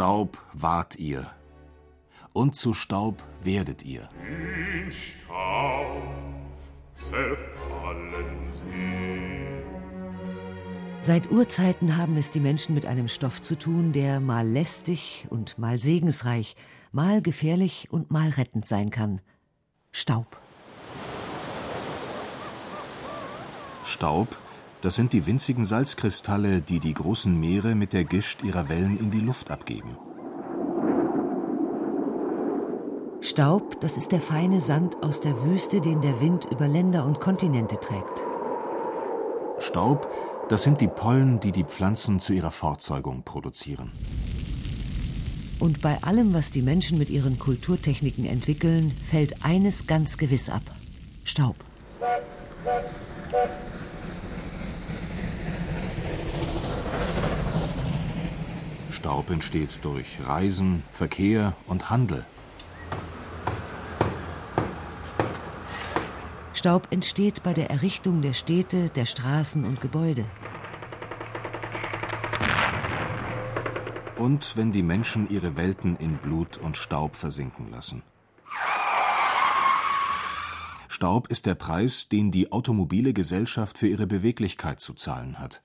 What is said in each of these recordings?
Staub wart ihr, und zu Staub werdet ihr. In Staub zerfallen sie. Seit Urzeiten haben es die Menschen mit einem Stoff zu tun, der mal lästig und mal segensreich, mal gefährlich und mal rettend sein kann. Staub. Staub, das sind die winzigen Salzkristalle, die die großen Meere mit der Gischt ihrer Wellen in die Luft abgeben. Staub, das ist der feine Sand aus der Wüste, den der Wind über Länder und Kontinente trägt. Staub, das sind die Pollen, die die Pflanzen zu ihrer Fortzeugung produzieren. Und bei allem, was die Menschen mit ihren Kulturtechniken entwickeln, fällt eines ganz gewiss ab. Staub. Staub entsteht durch Reisen, Verkehr und Handel. Staub entsteht bei der Errichtung der Städte, der Straßen und Gebäude. Und wenn die Menschen ihre Welten in Blut und Staub versinken lassen. Staub ist der Preis, den die automobile Gesellschaft für ihre Beweglichkeit zu zahlen hat.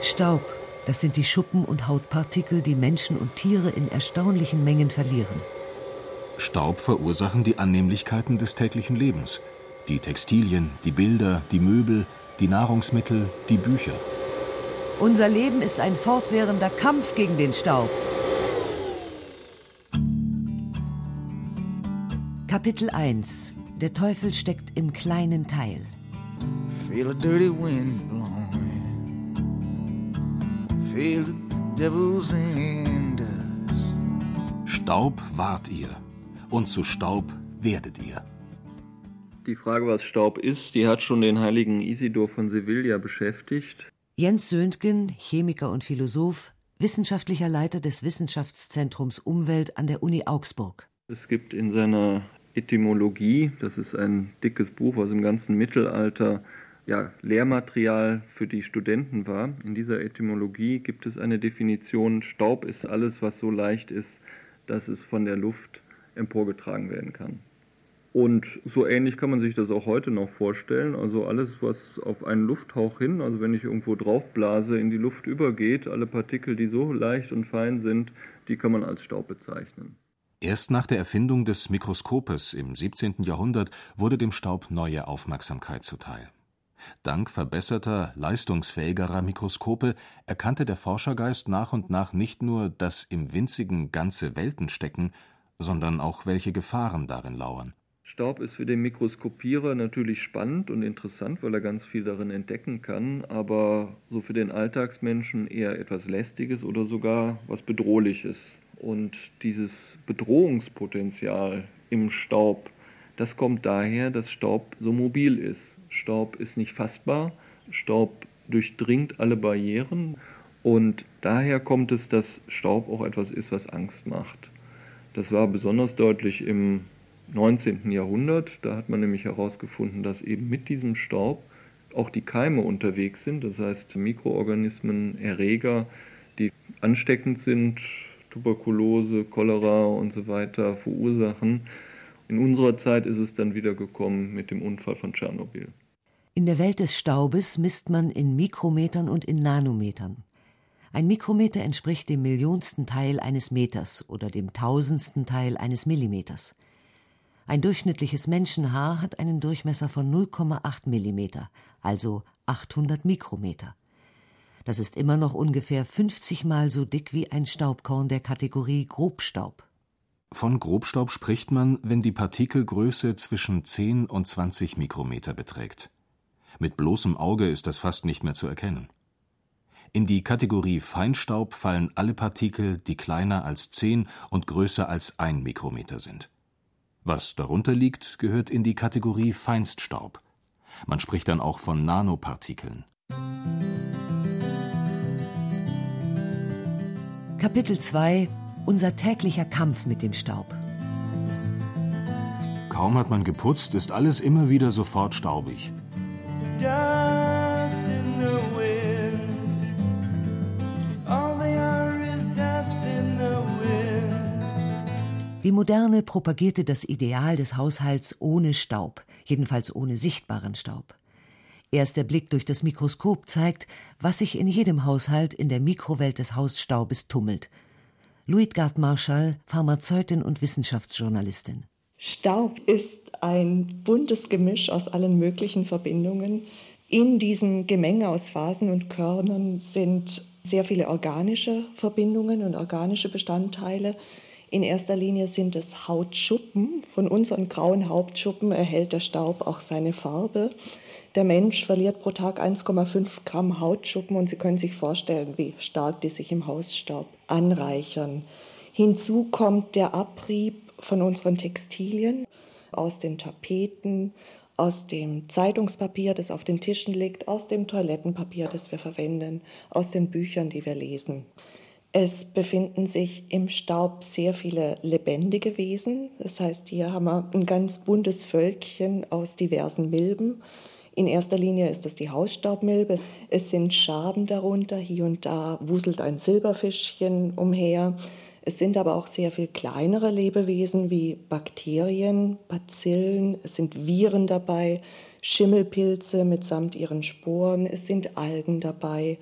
Staub, das sind die Schuppen und Hautpartikel, die Menschen und Tiere in erstaunlichen Mengen verlieren. Staub verursachen die Annehmlichkeiten des täglichen Lebens. Die Textilien, die Bilder, die Möbel, die Nahrungsmittel, die Bücher. Unser Leben ist ein fortwährender Kampf gegen den Staub. Kapitel 1 Der Teufel steckt im kleinen Teil. Feel a dirty wind blowing. Staub wart ihr, und zu Staub werdet ihr. Die Frage, was Staub ist, die hat schon den heiligen Isidor von Sevilla beschäftigt. Jens Söntgen, Chemiker und Philosoph, wissenschaftlicher Leiter des Wissenschaftszentrums Umwelt an der Uni Augsburg. Es gibt in seiner Etymologie, das ist ein dickes Buch, was im ganzen Mittelalter ja, Lehrmaterial für die Studenten war. In dieser Etymologie gibt es eine Definition, Staub ist alles, was so leicht ist, dass es von der Luft emporgetragen werden kann. Und so ähnlich kann man sich das auch heute noch vorstellen. Also alles, was auf einen Lufthauch hin, also wenn ich irgendwo draufblase, in die Luft übergeht, alle Partikel, die so leicht und fein sind, die kann man als Staub bezeichnen. Erst nach der Erfindung des Mikroskopes im 17. Jahrhundert wurde dem Staub neue Aufmerksamkeit zuteil. Dank verbesserter, leistungsfähigerer Mikroskope erkannte der Forschergeist nach und nach nicht nur, dass im winzigen ganze Welten stecken, sondern auch welche Gefahren darin lauern. Staub ist für den Mikroskopierer natürlich spannend und interessant, weil er ganz viel darin entdecken kann, aber so für den Alltagsmenschen eher etwas Lästiges oder sogar was Bedrohliches. Und dieses Bedrohungspotenzial im Staub, das kommt daher, dass Staub so mobil ist. Staub ist nicht fassbar, Staub durchdringt alle Barrieren und daher kommt es, dass Staub auch etwas ist, was Angst macht. Das war besonders deutlich im 19. Jahrhundert. Da hat man nämlich herausgefunden, dass eben mit diesem Staub auch die Keime unterwegs sind, das heißt Mikroorganismen, Erreger, die ansteckend sind, Tuberkulose, Cholera und so weiter verursachen. In unserer Zeit ist es dann wieder gekommen mit dem Unfall von Tschernobyl. In der Welt des Staubes misst man in Mikrometern und in Nanometern. Ein Mikrometer entspricht dem millionsten Teil eines Meters oder dem tausendsten Teil eines Millimeters. Ein durchschnittliches Menschenhaar hat einen Durchmesser von 0,8 Millimeter, also 800 Mikrometer. Das ist immer noch ungefähr 50 Mal so dick wie ein Staubkorn der Kategorie Grobstaub. Von Grobstaub spricht man, wenn die Partikelgröße zwischen 10 und 20 Mikrometer beträgt. Mit bloßem Auge ist das fast nicht mehr zu erkennen. In die Kategorie Feinstaub fallen alle Partikel, die kleiner als 10 und größer als 1 Mikrometer sind. Was darunter liegt, gehört in die Kategorie Feinststaub. Man spricht dann auch von Nanopartikeln. Kapitel 2 Unser täglicher Kampf mit dem Staub. Kaum hat man geputzt, ist alles immer wieder sofort staubig. Dust in the wind. All they are is dust in the wind. Die Moderne propagierte das Ideal des Haushalts ohne Staub, jedenfalls ohne sichtbaren Staub. Erst der Blick durch das Mikroskop zeigt, was sich in jedem Haushalt in der Mikrowelt des Hausstaubes tummelt. Luitgard Marschall, Pharmazeutin und Wissenschaftsjournalistin. Staub ist ein buntes Gemisch aus allen möglichen Verbindungen. In diesem Gemenge aus Phasen und Körnern sind sehr viele organische Verbindungen und organische Bestandteile. In erster Linie sind es Hautschuppen. Von unseren grauen Hauptschuppen erhält der Staub auch seine Farbe. Der Mensch verliert pro Tag 1,5 Gramm Hautschuppen und Sie können sich vorstellen, wie stark die sich im Hausstaub anreichern. Hinzu kommt der Abrieb von unseren Textilien, aus den Tapeten, aus dem Zeitungspapier, das auf den Tischen liegt, aus dem Toilettenpapier, das wir verwenden, aus den Büchern, die wir lesen. Es befinden sich im Staub sehr viele lebendige Wesen. Das heißt, hier haben wir ein ganz buntes Völkchen aus diversen Milben. In erster Linie ist es die Hausstaubmilbe. Es sind Schaben darunter. Hier und da wuselt ein Silberfischchen umher. Es sind aber auch sehr viel kleinere Lebewesen wie Bakterien, Bazillen, es sind Viren dabei, Schimmelpilze mitsamt ihren Sporen, es sind Algen dabei.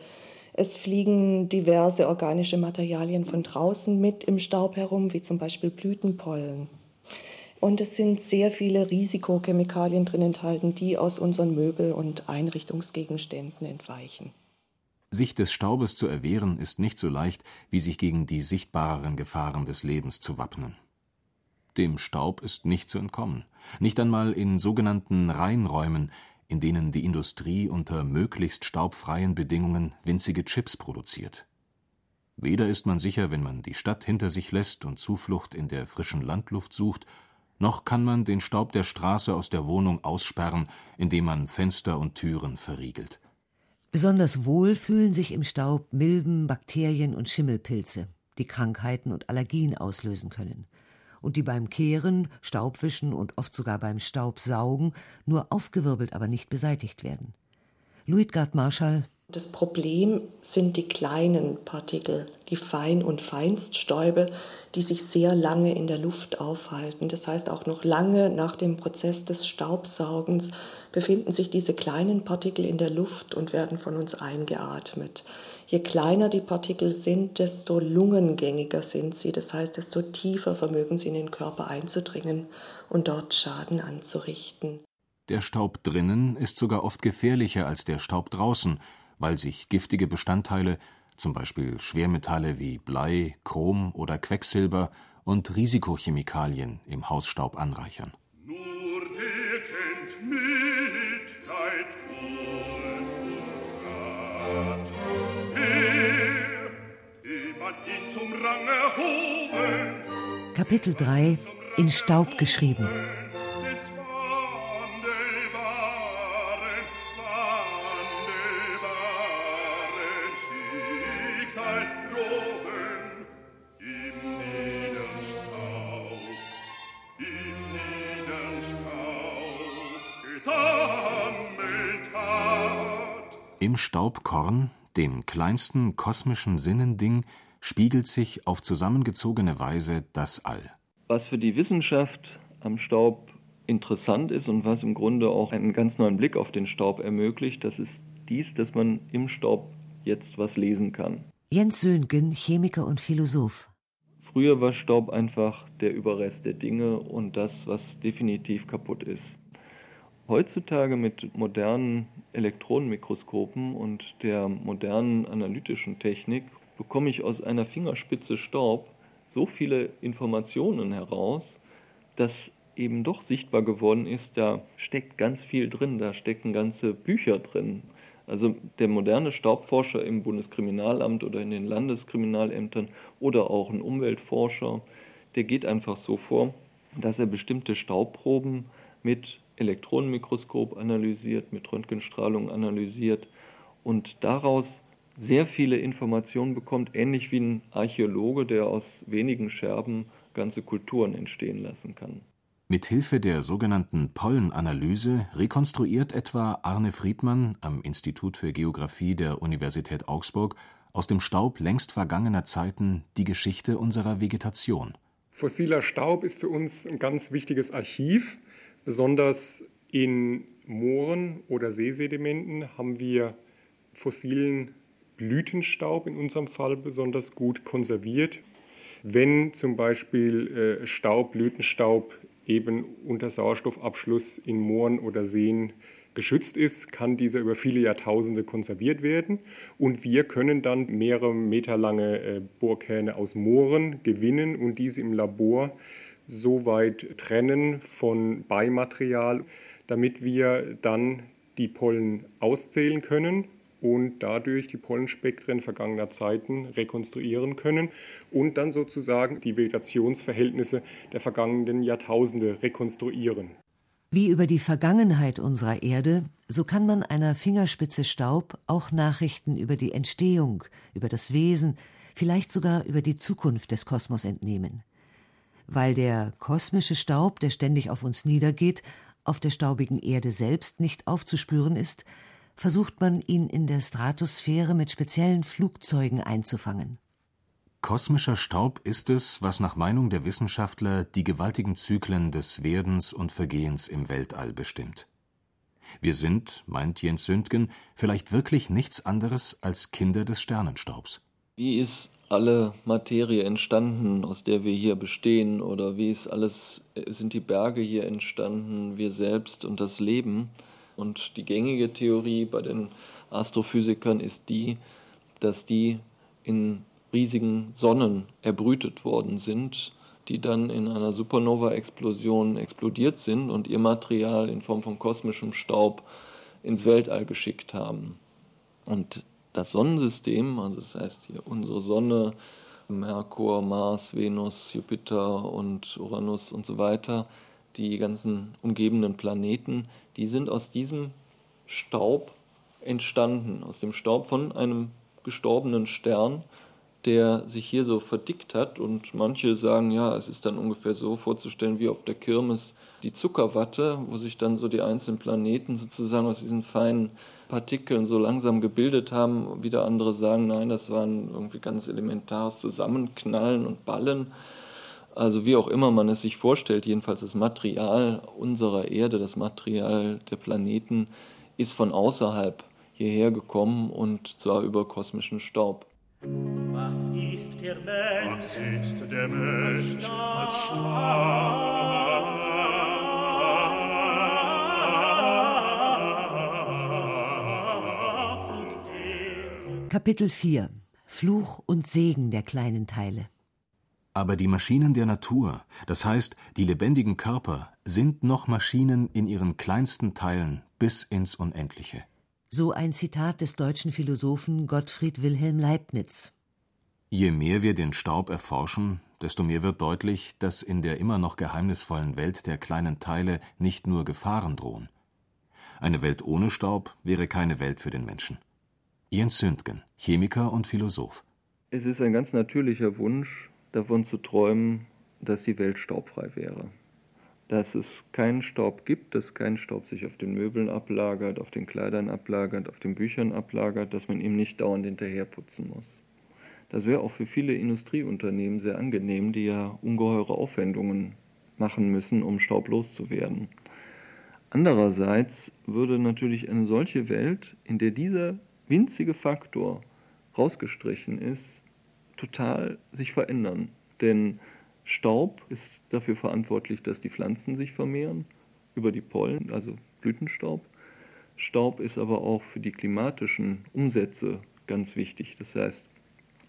Es fliegen diverse organische Materialien von draußen mit im Staub herum, wie zum Beispiel Blütenpollen. Und es sind sehr viele Risikochemikalien drin enthalten, die aus unseren Möbel- und Einrichtungsgegenständen entweichen. Sich des Staubes zu erwehren, ist nicht so leicht, wie sich gegen die sichtbareren Gefahren des Lebens zu wappnen. Dem Staub ist nicht zu entkommen, nicht einmal in sogenannten Reinräumen, in denen die Industrie unter möglichst staubfreien Bedingungen winzige Chips produziert. Weder ist man sicher, wenn man die Stadt hinter sich lässt und Zuflucht in der frischen Landluft sucht, noch kann man den Staub der Straße aus der Wohnung aussperren, indem man Fenster und Türen verriegelt. Besonders wohl fühlen sich im Staub Milben, Bakterien und Schimmelpilze, die Krankheiten und Allergien auslösen können und die beim Kehren, Staubwischen und oft sogar beim Staubsaugen nur aufgewirbelt, aber nicht beseitigt werden. Luitgard Marschall das Problem sind die kleinen Partikel, die Fein- und Feinststäube, die sich sehr lange in der Luft aufhalten. Das heißt, auch noch lange nach dem Prozess des Staubsaugens befinden sich diese kleinen Partikel in der Luft und werden von uns eingeatmet. Je kleiner die Partikel sind, desto lungengängiger sind sie. Das heißt, desto tiefer vermögen sie in den Körper einzudringen und dort Schaden anzurichten. Der Staub drinnen ist sogar oft gefährlicher als der Staub draußen, weil sich giftige Bestandteile, zum Beispiel Schwermetalle wie Blei, Chrom oder Quecksilber und Risikochemikalien im Hausstaub anreichern. Nur der kennt Mitleid und Rat. Der, dem man ihn zum Rang erhoben, Kapitel 3 In Staub geschrieben. Im Staubkorn, dem kleinsten kosmischen Sinnending, spiegelt sich auf zusammengezogene Weise das All. Was für die Wissenschaft am Staub interessant ist und was im Grunde auch einen ganz neuen Blick auf den Staub ermöglicht, das ist dies, dass man im Staub jetzt was lesen kann. Jens Söhngen, Chemiker und Philosoph. Früher war Staub einfach der Überrest der Dinge und das, was definitiv kaputt ist. Heutzutage mit modernen Elektronenmikroskopen und der modernen analytischen Technik bekomme ich aus einer Fingerspitze Staub so viele Informationen heraus, dass eben doch sichtbar geworden ist, da steckt ganz viel drin, da stecken ganze Bücher drin. Also der moderne Staubforscher im Bundeskriminalamt oder in den Landeskriminalämtern oder auch ein Umweltforscher, der geht einfach so vor, dass er bestimmte Staubproben mit Elektronenmikroskop analysiert, mit Röntgenstrahlung analysiert und daraus sehr viele Informationen bekommt, ähnlich wie ein Archäologe, der aus wenigen Scherben ganze Kulturen entstehen lassen kann. Mit Hilfe der sogenannten Pollenanalyse rekonstruiert etwa Arne Friedmann am Institut für Geographie der Universität Augsburg aus dem Staub längst vergangener Zeiten die Geschichte unserer Vegetation. Fossiler Staub ist für uns ein ganz wichtiges Archiv. Besonders in Mooren oder Seesedimenten haben wir fossilen Blütenstaub in unserem Fall besonders gut konserviert. Wenn zum Beispiel äh, Staub, Blütenstaub eben unter Sauerstoffabschluss in Mooren oder Seen geschützt ist, kann dieser über viele Jahrtausende konserviert werden. Und wir können dann mehrere Meter lange äh, Bohrkerne aus Mooren gewinnen und diese im Labor so weit trennen von Beimaterial, damit wir dann die Pollen auszählen können und dadurch die Pollenspektren vergangener Zeiten rekonstruieren können und dann sozusagen die Vegetationsverhältnisse der vergangenen Jahrtausende rekonstruieren. Wie über die Vergangenheit unserer Erde, so kann man einer Fingerspitze Staub auch Nachrichten über die Entstehung, über das Wesen, vielleicht sogar über die Zukunft des Kosmos entnehmen. Weil der kosmische Staub, der ständig auf uns niedergeht, auf der staubigen Erde selbst nicht aufzuspüren ist, versucht man ihn in der Stratosphäre mit speziellen Flugzeugen einzufangen. Kosmischer Staub ist es, was nach Meinung der Wissenschaftler die gewaltigen Zyklen des Werdens und Vergehens im Weltall bestimmt. Wir sind, meint Jens Sündgen, vielleicht wirklich nichts anderes als Kinder des Sternenstaubs. Wie ist alle Materie entstanden, aus der wir hier bestehen, oder wie ist alles, sind die Berge hier entstanden, wir selbst und das Leben? Und die gängige Theorie bei den Astrophysikern ist die, dass die in riesigen Sonnen erbrütet worden sind, die dann in einer Supernova-Explosion explodiert sind und ihr Material in Form von kosmischem Staub ins Weltall geschickt haben. Und das Sonnensystem, also das heißt hier unsere Sonne, Merkur, Mars, Venus, Jupiter und Uranus und so weiter, die ganzen umgebenden Planeten, die sind aus diesem Staub entstanden, aus dem Staub von einem gestorbenen Stern, der sich hier so verdickt hat. Und manche sagen, ja, es ist dann ungefähr so vorzustellen wie auf der Kirmes die Zuckerwatte, wo sich dann so die einzelnen Planeten sozusagen aus diesen feinen Partikeln so langsam gebildet haben. Wieder andere sagen, nein, das waren irgendwie ganz elementares Zusammenknallen und Ballen. Also wie auch immer man es sich vorstellt, jedenfalls das Material unserer Erde, das Material der Planeten ist von außerhalb hierher gekommen und zwar über kosmischen Staub. Was ist der Mensch? Was ist der Mensch als Staub? Kapitel 4 Fluch und Segen der kleinen Teile aber die Maschinen der Natur, das heißt die lebendigen Körper, sind noch Maschinen in ihren kleinsten Teilen bis ins Unendliche. So ein Zitat des deutschen Philosophen Gottfried Wilhelm Leibniz. Je mehr wir den Staub erforschen, desto mehr wird deutlich, dass in der immer noch geheimnisvollen Welt der kleinen Teile nicht nur Gefahren drohen. Eine Welt ohne Staub wäre keine Welt für den Menschen. Jens Sündgen, Chemiker und Philosoph. Es ist ein ganz natürlicher Wunsch, davon zu träumen, dass die Welt staubfrei wäre. Dass es keinen Staub gibt, dass kein Staub sich auf den Möbeln ablagert, auf den Kleidern ablagert, auf den Büchern ablagert, dass man ihm nicht dauernd hinterherputzen muss. Das wäre auch für viele Industrieunternehmen sehr angenehm, die ja ungeheure Aufwendungen machen müssen, um Staub loszuwerden. Andererseits würde natürlich eine solche Welt, in der dieser winzige Faktor rausgestrichen ist, total sich verändern. Denn Staub ist dafür verantwortlich, dass die Pflanzen sich vermehren über die Pollen, also Blütenstaub. Staub ist aber auch für die klimatischen Umsätze ganz wichtig. Das heißt,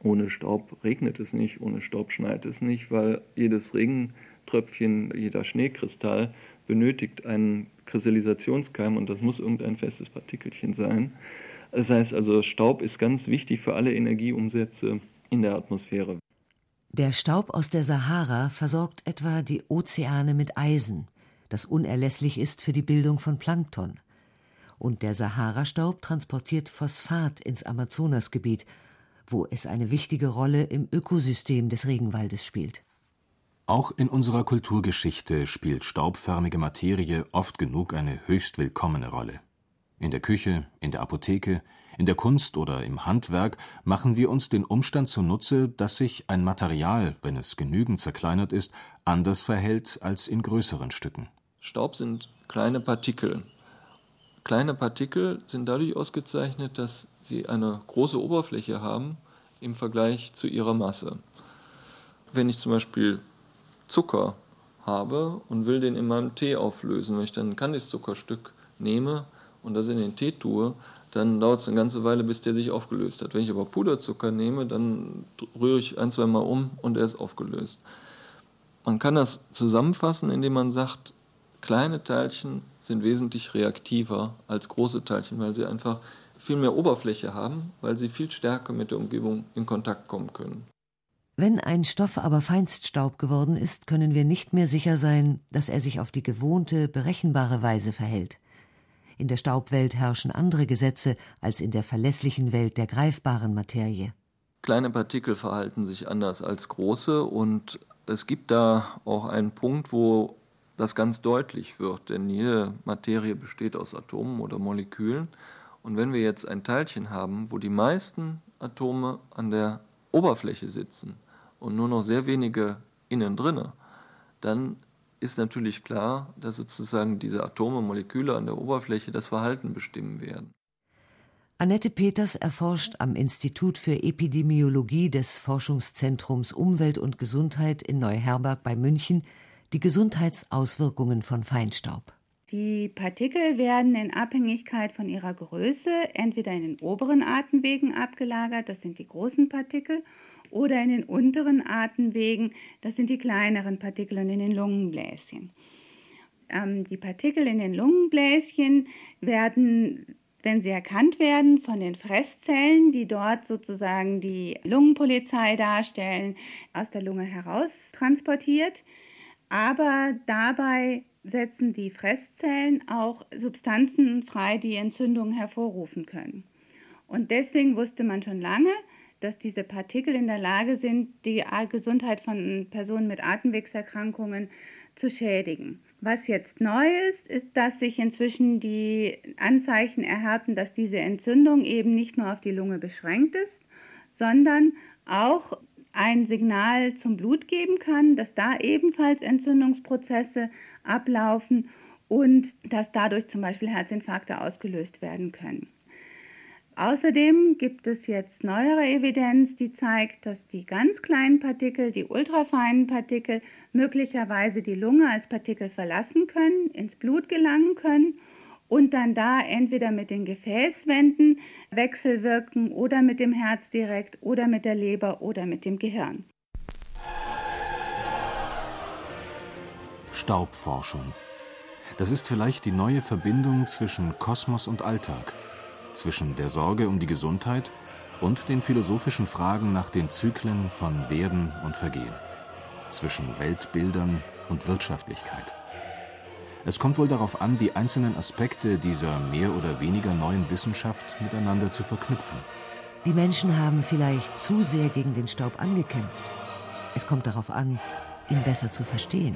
ohne Staub regnet es nicht, ohne Staub schneit es nicht, weil jedes Regenwasser Tröpfchen, jeder Schneekristall benötigt einen Kristallisationskeim und das muss irgendein festes Partikelchen sein. Das heißt also, Staub ist ganz wichtig für alle Energieumsätze in der Atmosphäre. Der Staub aus der Sahara versorgt etwa die Ozeane mit Eisen, das unerlässlich ist für die Bildung von Plankton. Und der Sahara-Staub transportiert Phosphat ins Amazonasgebiet, wo es eine wichtige Rolle im Ökosystem des Regenwaldes spielt. Auch in unserer Kulturgeschichte spielt staubförmige Materie oft genug eine höchst willkommene Rolle. In der Küche, in der Apotheke, in der Kunst oder im Handwerk machen wir uns den Umstand zunutze, dass sich ein Material, wenn es genügend zerkleinert ist, anders verhält als in größeren Stücken. Staub sind kleine Partikel. Kleine Partikel sind dadurch ausgezeichnet, dass sie eine große Oberfläche haben im Vergleich zu ihrer Masse. Wenn ich zum Beispiel Zucker habe und will den in meinem Tee auflösen, wenn ich dann ein Kandiszuckerstück nehme und das in den Tee tue, dann dauert es eine ganze Weile, bis der sich aufgelöst hat. Wenn ich aber Puderzucker nehme, dann rühre ich ein, zwei Mal um und er ist aufgelöst. Man kann das zusammenfassen, indem man sagt, kleine Teilchen sind wesentlich reaktiver als große Teilchen, weil sie einfach viel mehr Oberfläche haben, weil sie viel stärker mit der Umgebung in Kontakt kommen können. Wenn ein Stoff aber Feinststaub geworden ist, können wir nicht mehr sicher sein, dass er sich auf die gewohnte, berechenbare Weise verhält. In der Staubwelt herrschen andere Gesetze als in der verlässlichen Welt der greifbaren Materie. Kleine Partikel verhalten sich anders als große und es gibt da auch einen Punkt, wo das ganz deutlich wird, denn jede Materie besteht aus Atomen oder Molekülen. Und wenn wir jetzt ein Teilchen haben, wo die meisten Atome an der Oberfläche sitzen und nur noch sehr wenige innen drinne, dann ist natürlich klar, dass sozusagen diese Atome, Moleküle an der Oberfläche das Verhalten bestimmen werden. Annette Peters erforscht am Institut für Epidemiologie des Forschungszentrums Umwelt und Gesundheit in Neuherberg bei München die Gesundheitsauswirkungen von Feinstaub. Die Partikel werden in Abhängigkeit von ihrer Größe entweder in den oberen Atemwegen abgelagert, das sind die großen Partikel, oder in den unteren Atemwegen, das sind die kleineren Partikel und in den Lungenbläschen. Ähm, die Partikel in den Lungenbläschen werden, wenn sie erkannt werden, von den Fresszellen, die dort sozusagen die Lungenpolizei darstellen, aus der Lunge heraus transportiert. Aber dabei setzen die Fresszellen auch Substanzen frei, die Entzündungen hervorrufen können. Und deswegen wusste man schon lange, dass diese Partikel in der Lage sind, die Gesundheit von Personen mit Atemwegserkrankungen zu schädigen. Was jetzt neu ist, ist, dass sich inzwischen die Anzeichen erhärten, dass diese Entzündung eben nicht nur auf die Lunge beschränkt ist, sondern auch ein Signal zum Blut geben kann, dass da ebenfalls Entzündungsprozesse ablaufen und dass dadurch zum Beispiel Herzinfarkte ausgelöst werden können. Außerdem gibt es jetzt neuere Evidenz, die zeigt, dass die ganz kleinen Partikel, die ultrafeinen Partikel, möglicherweise die Lunge als Partikel verlassen können, ins Blut gelangen können und dann da entweder mit den Gefäßwänden wechselwirken oder mit dem Herz direkt oder mit der Leber oder mit dem Gehirn. Staubforschung. Das ist vielleicht die neue Verbindung zwischen Kosmos und Alltag zwischen der Sorge um die Gesundheit und den philosophischen Fragen nach den Zyklen von Werden und Vergehen, zwischen Weltbildern und Wirtschaftlichkeit. Es kommt wohl darauf an, die einzelnen Aspekte dieser mehr oder weniger neuen Wissenschaft miteinander zu verknüpfen. Die Menschen haben vielleicht zu sehr gegen den Staub angekämpft. Es kommt darauf an, ihn besser zu verstehen.